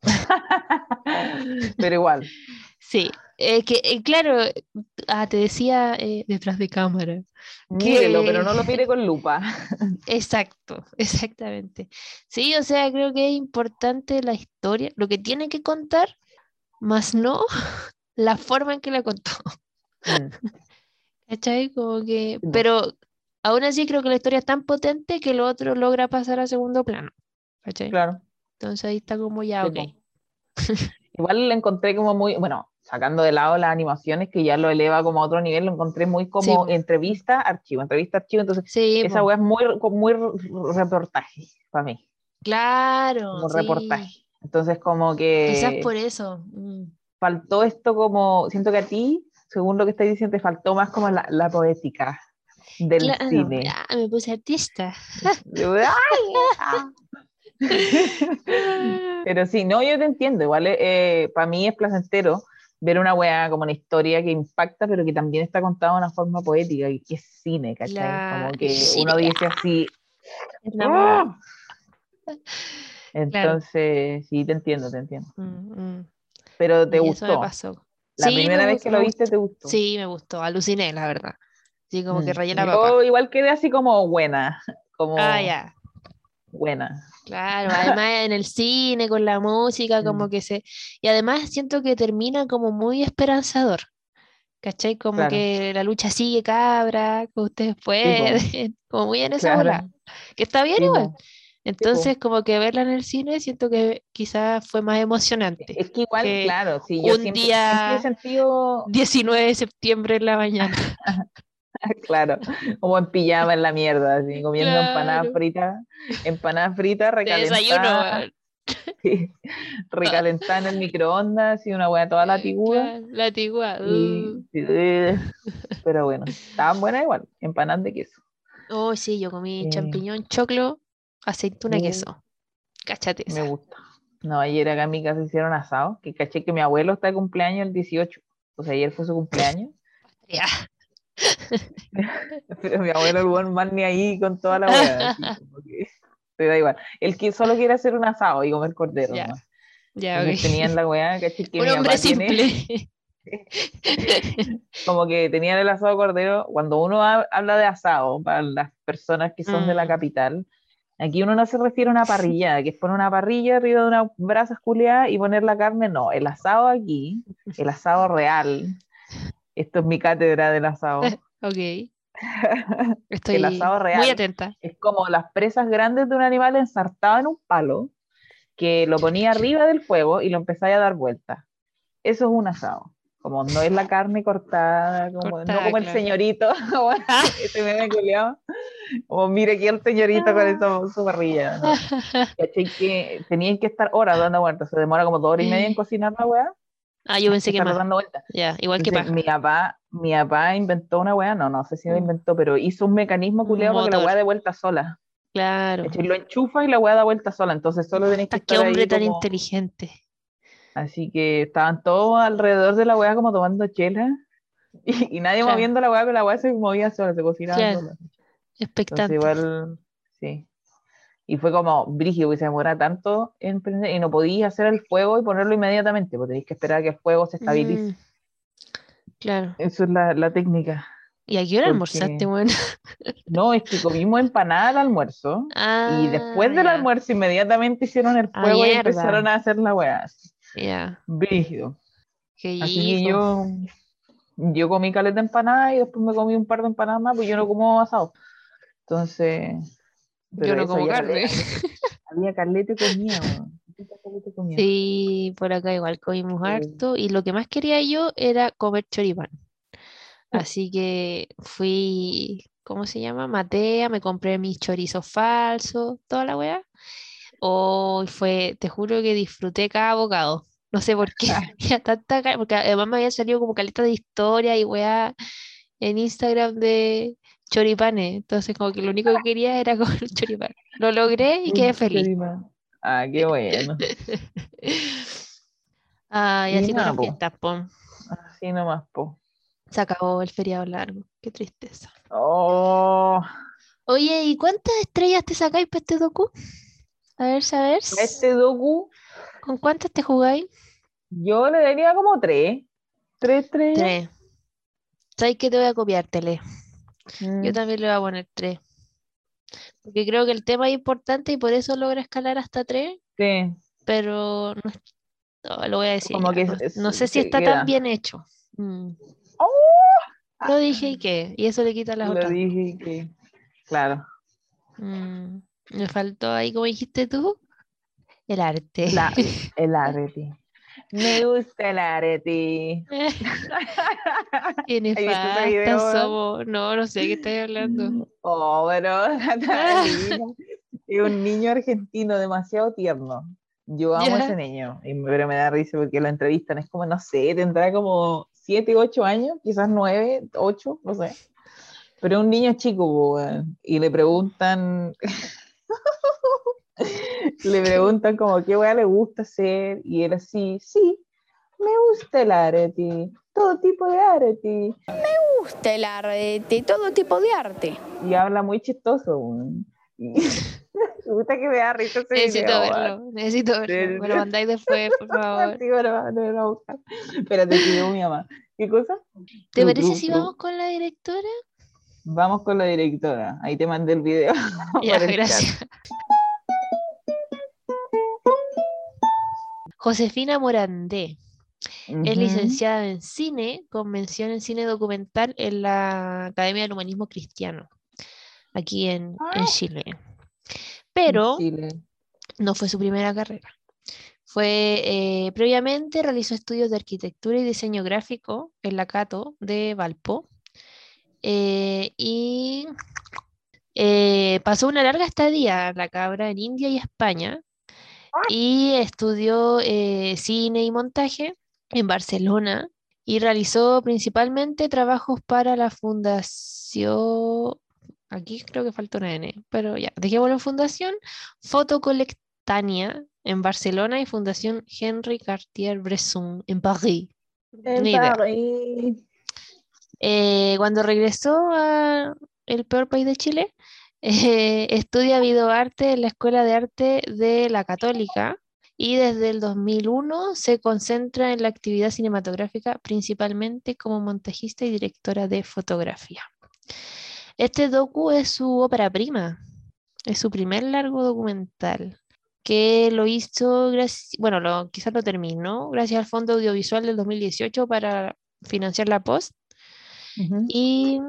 Pero igual. Sí, es que, eh, claro, ah, te decía eh, detrás de cámara. Mírelo, que- pero no lo mire con lupa. Exacto, exactamente. Sí, o sea, creo que es importante la historia, lo que tiene que contar, más no la forma en que la contó. Mm. Como que, pero aún así creo que la historia es tan potente que lo otro logra pasar a segundo plano. ¿Cachai? claro. Entonces ahí está como ya, ok. Igual lo encontré como muy, bueno, sacando de lado las animaciones, que ya lo eleva como a otro nivel, lo encontré muy como Sí, entrevista, archivo, entrevista, archivo. Entonces, Sí, esa weá es muy, muy reportaje para mí, claro, como sí. reportaje. Entonces, como que Quizás por eso. mm. faltó esto como, siento que a ti, según lo que estás diciendo, te faltó más como la, la poética del Claro, cine. ya, me puse artista. ¡Ay! Pero sí, no, yo te entiendo. Igual para mí es placentero ver una weá como una historia que impacta, pero que también está contada de una forma poética y que es cine, ¿cachai? La- Como que uno dice así. ¡ah! Entonces, sí, te entiendo, te entiendo. Mm, mm. Pero te Y eso me gustó. pasó. La Sí, primera vez gustó, que lo viste, te gustó. Sí, me gustó, aluciné, la verdad. Sí, como que Mm. rayé la Yo papa. igual quedé así como buena, como Ah, ya, buena. claro. Además en el cine, con la música, como Mm. que se... Y además siento que termina como muy esperanzador. ¿Cachai? Como Claro. que la lucha sigue, cabra, que ustedes pueden. Como muy en esa Claro. bola. Que está bien Sí, igual. Entonces, como que verla en el cine, siento que quizás fue más emocionante. Es que igual, que claro, sí, yo un siempre, día- siempre he sentido 19 de septiembre en la mañana. Claro, como en pijama en la mierda, así, comiendo empanadas Claro. fritas, empanadas fritas De desayuno. recalentadas, sí, recalentadas en el microondas y una hueá toda la tiguda. Claro, La tigua. y- eh, pero bueno, estaban buenas igual, empanadas de queso. Oh, sí, yo comí Eh. champiñón, choclo, aceituna, Uh. queso. Cáchate Me esa. gusta. No, ayer acá en mi casa hicieron asado, que caché que mi abuelo está de cumpleaños el 18, o sea, ayer fue su cumpleaños, Ya. pero mi abuelo el buen más ni ahí con toda la hueá, le da igual. Él que solo quiere hacer un asado y comer cordero, Ya, nomás. Ya, Entonces ok. tenían la weá, caché que Un mi hombre papá tiene, simple. como que tenían el asado cordero. Cuando uno ha- habla de asado, para las personas que son de la Mm. capital, aquí uno no se refiere a una parrilla, que es poner una parrilla arriba de una brasa culiada y poner la carne, no. El asado aquí, el asado real, esto es mi cátedra del asado, Ok. Estoy asado muy real. atenta. es como las presas grandes de un animal ensartado en un palo, que lo ponía arriba del fuego y lo empezáis a dar vueltas. Eso es un asado. Como no es la carne cortada, como, Cortada, no como el claro. señorito, como este meme culiao. Como mire aquí el señorito con esa, su parrilla. ¿no? Que tenían que estar horas dando vueltas. Se demora como dos horas y media en cocinar la weá. Ah, yo pensé que más. dando vueltas. Ya, igual que Entonces, paja. mi papá, mi papá inventó una weá, no, no sé si lo Mm. inventó, pero hizo un mecanismo culeado para que la weá de vuelta sola. Claro. ¿Cachai? Lo enchufa y la weá da vuelta sola, entonces solo tenés que qué estar hombre ahí tan como- inteligente. Así que estaban todos alrededor de la weá como tomando chela y, y nadie Claro. moviendo la weá, pero la weá se movía sola, se cocinaba Claro. sola. Expectante. igual, sí. Y fue como brígido, que se demora tanto en prender y no podías hacer el fuego y ponerlo inmediatamente, porque tenéis que esperar a que el fuego se estabilice. Mm, Claro. Eso es la, la técnica. ¿Y a qué hora Porque- almorzaste, weón? No, es que comimos empanada al almuerzo Ah, y después del almuerzo inmediatamente hicieron el Ah, fuego y empezaron a hacer la weá. Ya. Brígido. Qué Así que yo, yo comí caleta de empanada y después me comí un par de empanadas más, pues yo no como asado. Entonces. Yo no como carne. Había de comida. Sí, por acá igual comimos Sí. harto y lo que más quería yo era comer choripán. Así que fui, ¿cómo se llama? Matea, me compré mis chorizos falsos, toda la weá. Hoy fue, te juro que disfruté cada bocado. No sé por qué. tanta porque además me había salido como caleta de historia y weá en Instagram de choripanes. Entonces como que lo único que quería era comer un choripán. Lo logré y quedé feliz. choripán. Ah, qué bueno. Ay, Y así con las fiestas, po. Así nomás, po. Se acabó el feriado largo. Qué tristeza. Oh, Oye, ¿y cuántas estrellas te sacáis para este docu? A ver, saber. a este docu ¿Con cuántas te jugáis? yo le daría como tres. Tres estrellas. Tres. ¿Sabes que te voy a copiar, Tele? Mm, Yo también le voy a poner tres. Porque creo que el tema es importante y por eso logra escalar hasta tres, sí. pero no, no, lo voy a decir. Como ya, que no, es- no sé si está queda. tan bien hecho. Mm. Oh, Lo dije y qué, y eso le quita las lo otras. dije que. Claro. Mm, Me faltó ahí, como dijiste tú, el arte. La, el arete. Me gusta el arete. Video, weón? somos. No, no sé de qué estoy hablando. Oh, pero es un niño argentino demasiado tierno. Yo amo a Ya. ese niño, pero me da risa porque lo entrevistan, es como, no sé, tendrá como 7, 8 años, quizás 9, 8, no sé. Pero un niño chico, y le preguntan, le preguntan como qué weá le gusta hacer, y él así, sí, me gusta el arete, todo tipo de arete. gusta el arte, todo tipo de arte. y habla muy chistoso. Me gusta que me da risa ese Necesito video, verlo, necesito verlo. Me lo mandáis después, por favor. Sí, bueno, va, no, que llegó mi mamá. ¿Qué cosa? ¿Te parece si vamos con la directora? Vamos con la directora. Ahí te mandé el video. Ya, gracias. Josefina Morandé es licenciada en cine con mención en cine documental en la Academia del Humanismo Cristiano, aquí en, en Ah. Chile. Pero Chile. no fue su primera carrera. Fue, eh, previamente realizó estudios de arquitectura y diseño gráfico en la Cato de Valpo eh, y eh, pasó una larga estadía la cabra en India y España y estudió eh, cine y montaje en Barcelona y realizó principalmente trabajos para la Fundación, aquí creo que falta una N, pero ya, dejémoslo en Fundación Fotocolectania en Barcelona y Fundación Henri Cartier-Bresson en París. En. París. Eh, cuando regresó a el peor país de Chile, eh, estudia videoarte en la Escuela de Arte de la Católica y desde el 2001 se concentra en la actividad cinematográfica principalmente como montajista y directora de fotografía. Este docu es su ópera prima, es su primer largo documental que lo hizo, bueno, lo, quizás lo terminó gracias al Fondo Audiovisual del 2018 para financiar la post y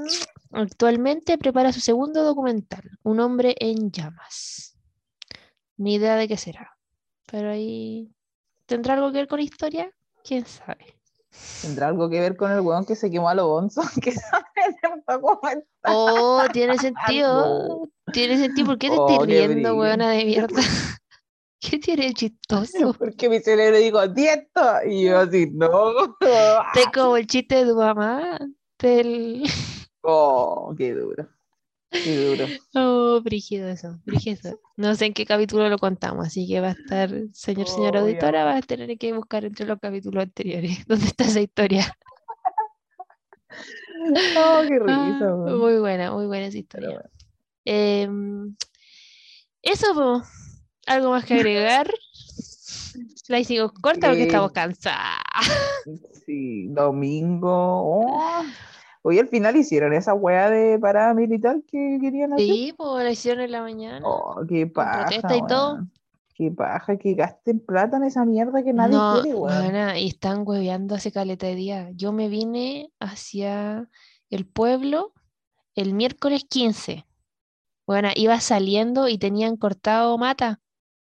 actualmente prepara su segundo documental, Un hombre en llamas. Ni idea de qué será. Pero ahí. ¿Tendrá algo que ver con historia? ¿Quién sabe? ¿Tendrá algo que ver con el weón que se quemó a los bonzos? Oh, tiene sentido. Tiene sentido. ¿Por qué te Oh, estás riendo, weona de mierda? ¿Qué tiene chistoso? Porque mi cerebro dijo, ¡dieto! Y yo así, no. Te como el chiste de tu mamá. Del... Oh, qué duro. Qué duro. Oh, brígido eso, brígido. No sé en qué capítulo lo contamos, así que va a estar, señor, señora Oh, auditora, va a tener que buscar entre los capítulos anteriores. ¿Dónde está esa historia? Oh, qué Ah, risa, muy buena, muy buena esa historia. bueno. Em, eso. ¿Algo más que agregar? La hicimos corta porque Eh, estamos cansadas. Sí, domingo. Oh. Hoy al final hicieron esa wea de parada militar que querían hacer. Sí, pues la hicieron en la mañana. Oh, qué paja, protesta y todo. Qué paja, que gasten plata en esa mierda que nadie No, quiere, buena, y están hueveando hace caleta de día. Yo me vine hacia el pueblo el miércoles 15. Bueno, iba saliendo y tenían cortado mata.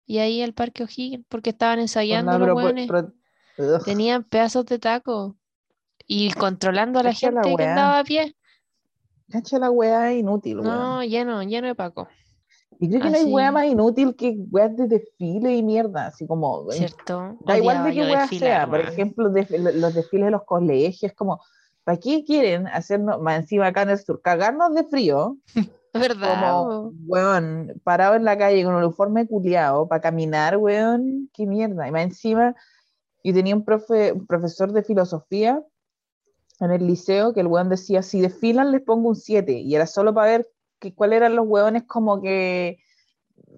Y ahí el Parque O'Higgins, porque estaban ensayando los hueones. Tenían pedazos de taco. Y controlando a la Cacha la gente que weá. andaba a pie. cacha la wea inútil, weón. No, lleno, lleno de Paco. Y creo que no hay así. wea más inútil que weas de desfile y mierda, así como, en ¿Cierto? Da igual de qué yo wea desfilar, sea, por ejemplo, lo- los desfiles de los colegios, como, ¿para qué quieren hacernos, más encima acá en el sur, cagarnos de frío, ¿Verdad? como, weón, parado en la calle con un uniforme culiado para caminar, weón, qué mierda. Y más encima, yo tenía un, profe, un profesor de filosofía en el liceo que el weón decía, si desfilan les pongo un 7, y era solo para ver que, cuáles eran los weones como que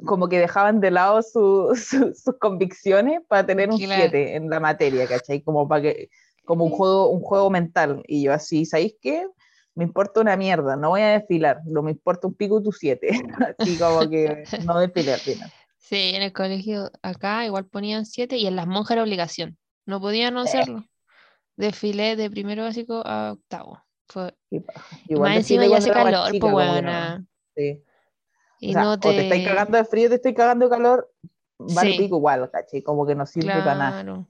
como que dejaban de lado su- su- sus convicciones para tener un Claro. 7 en la materia, ¿cachai? Como para que, como un juego, un juego mental. Y yo así, ¿sabéis qué? Me importa una mierda, no voy a desfilar, no me importa un pico tu 7. Así como que no desfilé al final. Sí, en el colegio acá igual ponían siete y en las monjas era obligación. No podían no Eh. hacerlo. Desfilé de primero básico a octavo. Fue... Y Igual más encima ya hace calor, chica, pues que no- buena. sí. Y O sea, no o te estáis te. cagando de frío, te estoy cagando de calor, vale Sí. pico igual, ¿cachai? Como que no sirve para nada. Claro.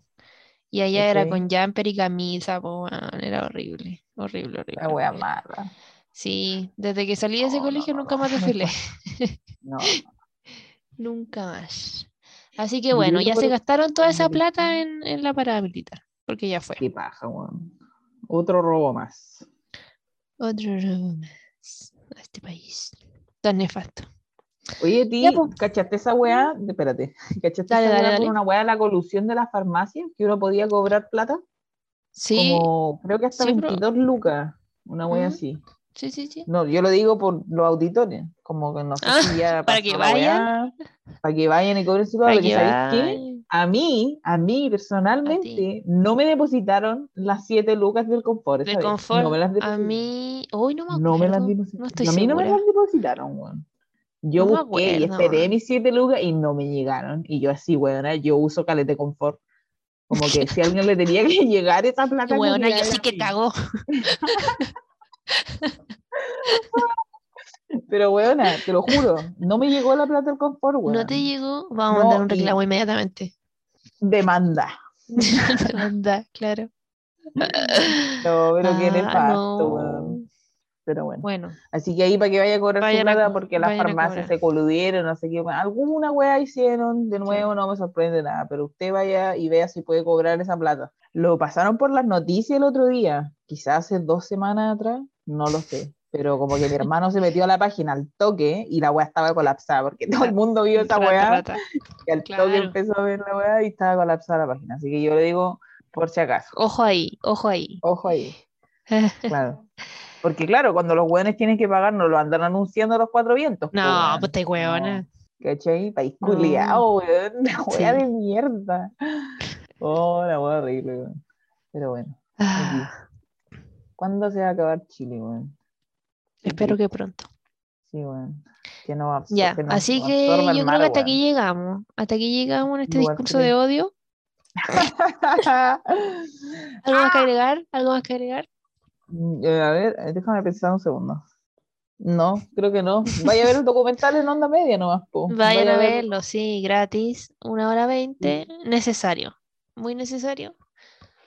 Y allá era con jumper y camisa, pues era horrible. Horrible, horrible. La wea mala. Sí, desde que salí de ese No, colegio no, nunca más desfilé. No, Nunca más. Así que bueno, ya se gastaron toda esa plata en, en la parada militar, porque ya fue. qué paja, weón. Otro robo más. Otro robo más a este país tan nefasto. Oye, ti, po. ¿cachaste esa weá? Espérate, ¿cachaste Dale, esa dale, weá dale. una weá de la colusión de las farmacias? Que uno podía cobrar plata. Sí, Como, creo que hasta sí, pero- 22 lucas, una weá así. sí, sí, sí. No, yo lo digo por los auditores, como que no sé Ah, si ya para que vayan. weá, para que vayan y cobren su Para porque que ¿sabéis qué? A mí, a mí personalmente, no me depositaron las 7 lucas del confort. De esa vez. confort, No me las a mí, hoy no me No me las acuerdo, depositaron. no a mí no me las depositaron, weón. Yo No busqué y acuerdo, esperé weón. mis 7 lucas y no me llegaron. Y yo así, weón, yo uso calete confort. Como que si a alguien le tenía que llegar esa plata. Weona, culiada, yo sí que cagó. Pero, weona, te lo juro, no me llegó la plata del confort, weón. ¿No te llegó? Vamos a mandar un y- reclamo inmediatamente. Demanda. Demanda, claro. No, pero qué Ah, nefasto, no. weón. Pero bueno. Bueno, Así que ahí para que vaya a cobrar su plata porque las farmacias se coludieron, no sé qué. Alguna weá hicieron, de nuevo no me sorprende nada, pero usted vaya y vea si puede cobrar esa plata. Lo pasaron por las noticias el otro día, quizás hace dos semanas atrás, no lo sé. Pero como que mi hermano se metió a la página al toque y la weá estaba colapsada, porque todo el mundo vio esa weá y al claro. toque empezó a ver la weá y estaba colapsada la página. Así que yo le digo, por si acaso, Ojo ahí, ojo ahí. ojo ahí. Claro. Porque claro, cuando los weones tienen que pagar, no lo andan anunciando a los cuatro vientos. No, weón. pues te huevona. ¿Cachai? País culiao, weón. Una Sí. de mierda. Oh, la wea horrible, weón. Pero bueno, Ah, ¿cuándo se va a acabar Chile, weón? Espero que pronto. Sí, weón. Que no Ya, que nos así que yo creo mar, que hasta aquí llegamos. Hasta aquí llegamos en este Igual discurso de odio. ¿Algo más que agregar? ¿Algo más que agregar? Mm, eh, a ver, eh, déjame pensar un segundo. No, creo que no. Vaya a ver el documental en onda media nomás, po. Vayan Vaya a ver- verlo, sí, gratis, una hora veinte, necesario, muy necesario,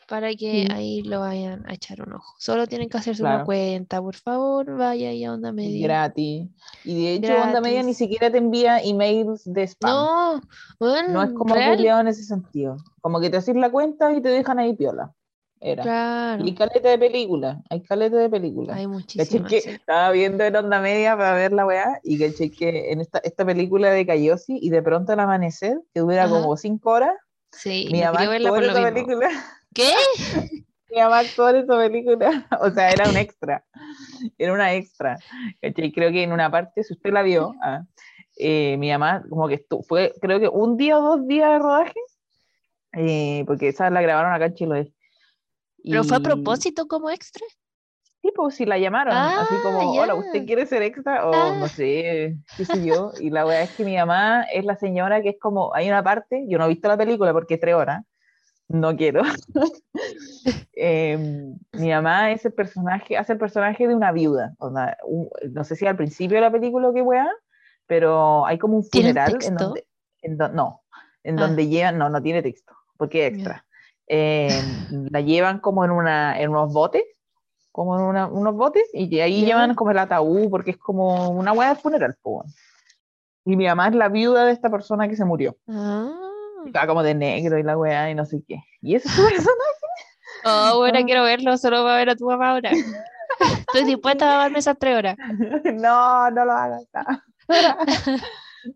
para que Sí. ahí lo vayan a echar un ojo. Solo tienen que hacerse una Claro. cuenta, por favor, vaya ahí a onda media. Gratis. Y de hecho, onda media ni siquiera te envía emails de spam. No, bueno, No es como culiado en ese sentido. Como que te haces la cuenta y te dejan ahí piola. Era. claro, Y hay caleta de película. Hay caleta de película. hay muchísimas. que sí. estaba viendo en onda media para ver la weá y caché que en esta, esta película de Cayosi y de pronto al amanecer, que dura Ajá. como cinco horas, Sí, mi mamá por esa mismo. película. ¿Qué? Mi mamá actuó en esa película. O sea, era un extra. Era una extra. ¿cachai? Creo que en una parte, si usted la vio, ah, eh, mi mamá como que estu- fue, creo que un día o dos días de rodaje, eh, porque esa la grabaron acá en Chiloé. ¿Pero fue a Y- propósito como extra? Sí, pues si la llamaron, así Ah, como, hola, ya. ¿usted quiere ser extra? O Ah. no sé, qué sé yo. Y la verdad es que mi mamá es la señora que es como, hay una parte, yo no he visto la película porque es tres horas, no quiero. Em, mi mamá es el personaje, hace el personaje de una viuda. onda, un- no sé si al principio de la película o qué weá, pero hay como un ¿Tiene funeral en texto? donde, en do- no, en Ah. donde llevan, no, no tiene texto, porque es extra. Em, la llevan como en, una, en unos botes, como en una- unos botes, y que ahí llevan como el ataúd, porque es como una weá de funeral. po. Y mi mamá es la viuda de esta persona que se murió. Ah. Estaba como de negro y la weá y no sé qué. Y ese es su personaje. Oh, bueno, quiero verlo, solo va a ver a tu mamá ahora. Estoy dispuesta a darme esas tres horas. no, no lo hagas. No.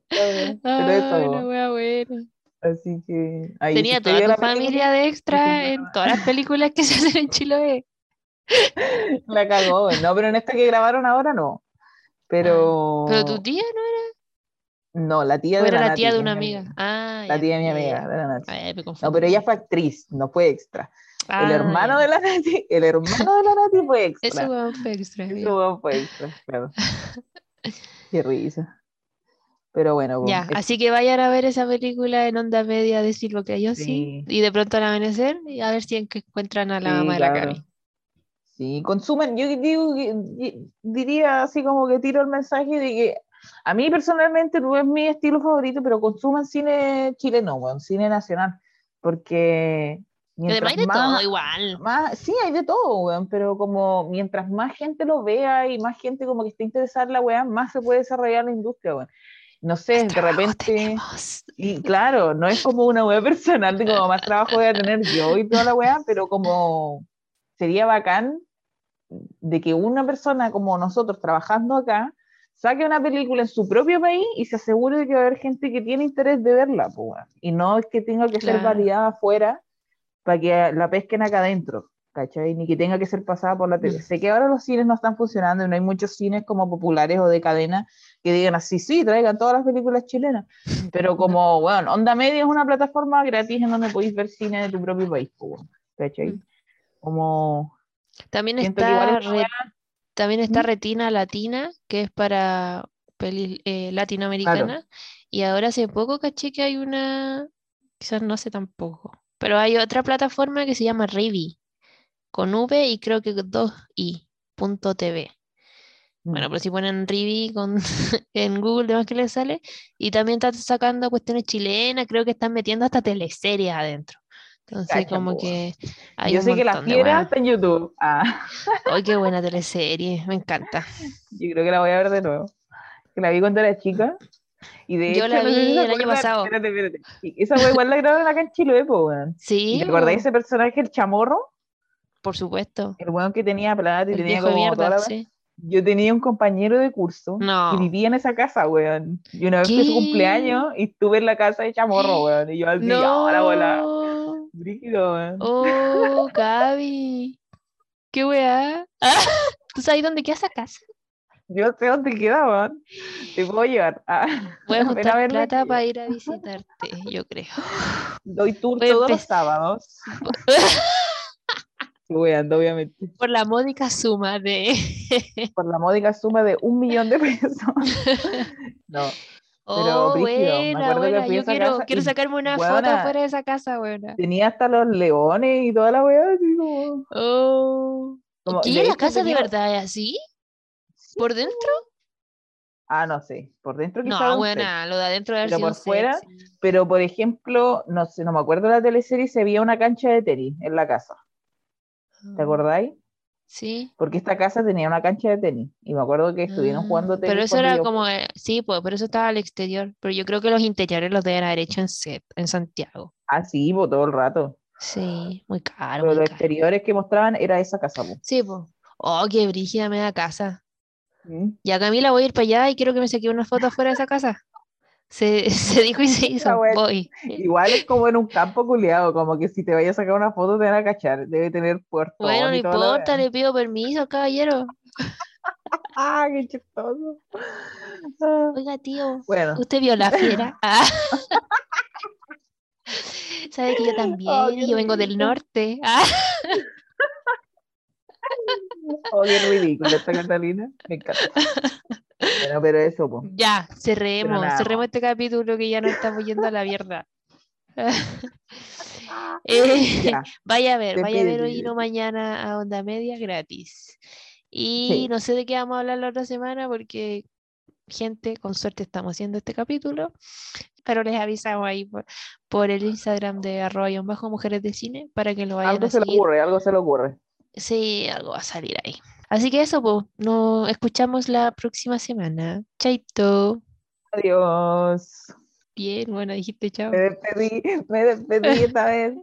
Pero Ay, eso, la wea buena. así que. ahí, Tenía toda tu la película, familia de extra en todas las películas que se hacen en Chiloé. La cagó. No, pero en esta que grabaron ahora no. Pero. Pero tu tía no No, la tía de era la la tía que de una mi amiga. Ah, La ya, tía de mi amiga, de la Nati. Ay, No, pero ella fue actriz, no fue extra. Ah, el hermano de la Nati, el hermano de la Nati fue extra. Weón fue extra. Weón fue extra, claro. Qué risa. Pero bueno, Ya, es- así que vayan a ver esa película en onda media de Silvio Cayosi Sí. y de pronto al amanecer y a ver si en- que encuentran a la sí, mamá de la. Cami. Sí, consumen, yo digo, que- di- diría así como que tiro el mensaje de que a mí personalmente no es mi estilo favorito, pero consuman cine chileno, weón, cine nacional, porque Además hay de todo más, igual. más, sí, hay de todo, weón, pero como mientras más gente lo vea y más gente como que esté interesada en la weá, más se puede desarrollar la industria, weón. No sé, de repente, tenemos. y claro, no es como una weá personal de como más trabajo voy a tener yo y toda la weá, pero como sería bacán de que una persona como nosotros trabajando acá saque una película en su propio país y se asegure de que va a haber gente que tiene interés de verla, weón. y no es que tenga que ser validada afuera para que la pesquen acá adentro, ¿cachai? Ni que tenga que ser pasada por la tele. Mm. Sé que ahora los cines no están funcionando y no hay muchos cines como populares o de cadena que digan así, sí, traigan todas las películas chilenas, pero como, bueno, Onda Media es una plataforma gratis en donde podéis ver cine de tu propio país, weón, ¿cachai? Mm. Como También siento que igual está, Re- también está. Retina Latina, que es para pelis eh, latinoamericanas. Y ahora hace poco caché que hay una, quizás no sé tampoco, pero hay otra plataforma que se llama Rivi, con V y creo que dos i, punto TV. Bueno, Mm. pero si ponen Rivi con, en Google, demás que les sale. Y también están sacando cuestiones chilenas, creo que están metiendo hasta teleseries adentro. Entonces, Cacha, como que hay Yo un sé que la fiera está en YouTube. Ah, ¡Ay, qué buena teleserie! Me encanta. yo creo que la voy a ver de nuevo. Que la vi cuando era chica. Y de Yo hecho, la no sé vi el año pasado. Espérate, espérate. Esa wea igual la grabaron acá en Chile, po, weón. Sí, ¿Y te acordás de po, ese personaje, el chamorro? por supuesto. El weón que tenía plata y El tenía como toda mierda, la- sí. Yo tenía un compañero de curso No. que vivía en esa casa, weón. Y una vez fue su ¿Qué? cumpleaños y estuve en la casa de chamorro, weón. Y yo así, ahora bola. Brígido, weón. Oh, Gaby. Qué weá. Ah, ¿Tú sabes dónde queda esa casa? Yo sé dónde queda, weón. Te puedo llevar. Ah, Voy a juntar verme plata aquí. para ir a visitarte, yo creo. Doy tour Voy a todos los sábados. Weón, obviamente. Por la módica suma de. Por la módica suma de un millón de pesos. No, Pero, Oh, brígido, me buena, acuerdo buena. Yo quiero, casa quiero y, sacarme una foto afuera de esa casa, buena. tenía hasta los leones y toda la weá. como- Oh. como- ¿Qué? de ¿La casa de verdad es así? ¿Por dentro? Ah, no sé. Por dentro quizás. No, set. lo de adentro de Pero por fuera. Pero, por ejemplo, no sé, no me acuerdo de la teleserie, se veía una cancha de tenis en la casa. ¿Te Ah, acordáis? Sí. Porque esta casa tenía una cancha de tenis. Y me acuerdo que estuvieron jugando tenis. Pero eso era yo- como, eh, sí, pues, pero eso estaba al exterior. Pero yo creo que los interiores los deben haber hecho en set, en Santiago. Ah, sí, po, todo el rato. Sí, muy caro, Pero muy los caro. exteriores que mostraban era esa casa. po. Sí, pues. Oh, qué brígida me da casa. ¿Mm? Ya Camila, voy a ir para allá y quiero que me saque una foto afuera de esa casa. Se, se dijo y se hizo. Voy. Igual es como en un campo culeado, como que si te vayas a sacar una foto te van a cachar. Debe tener puerto. Bueno, no importa, le pido permiso, caballero. Ah, qué chistoso. Oiga, tío, Bueno, ¿usted vio la fiera? Ah. ¿Sabe que yo también? Oh, yo vengo del norte. Ah. oh, qué ridículo esta Catalina. Me encanta. Bueno, pero eso. Ya, cerremos, cerremos este capítulo que ya nos estamos yendo a la mierda. Eh, Ya. vaya a ver, vaya a ver hoy no mañana a Onda Media gratis. Y Sí. no sé de qué vamos a hablar la otra semana porque, gente, con suerte estamos haciendo este capítulo, pero les avisamos ahí por, por el Instagram de arroba guion bajo mujeres de cine para que lo vayan Algo a se le ocurre, algo se le ocurre. Sí, algo va a salir ahí. Así que eso, pues, nos escuchamos la próxima semana. Chaito. Adiós. Bien, bueno, dijiste chao. Me despedí, me despedí esta vez.